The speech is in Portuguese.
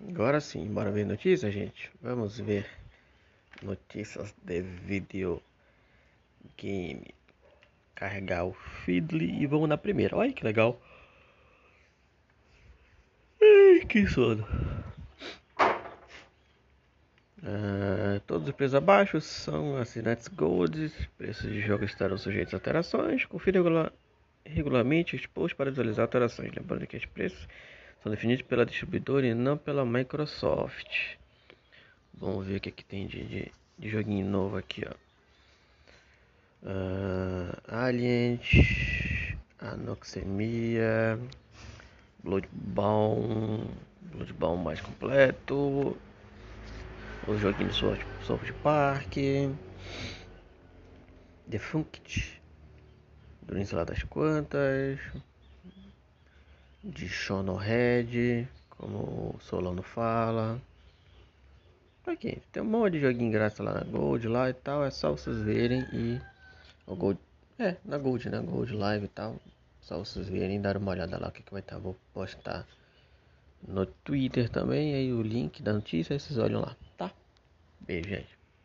Agora sim, bora ver notícias, gente? Vamos ver notícias de vídeo game. Carregar o Fiddly e vamos na primeira. Olha que legal. Ai, que sono. Uh, todos os preços abaixo são assinantes Gold. Preços de jogo estarão sujeitos a alterações. Confira regularmente exposto para visualizar alterações. Lembrando que os preços são definidos pela distribuidora e não pela Microsoft. Vamos ver o que, é que tem de, de, de, joguinho novo aqui, ó. Uh, Alien, Anoxemia, Bloodbound, Bloodbound mais completo, o joguinho Sword, Sword Park, Defunct, Durante lá das quantas, de Red, como o Solano fala. Aqui, tem um monte de joguinho grátis lá na Gold lá e tal, é só vocês verem e o Gold, é, na Gold, na Gold Live e tal, só vocês verem dar uma olhada lá o que, que vai estar, vou postar no Twitter também, aí o link da notícia, aí vocês olham lá, tá? Beijo, gente.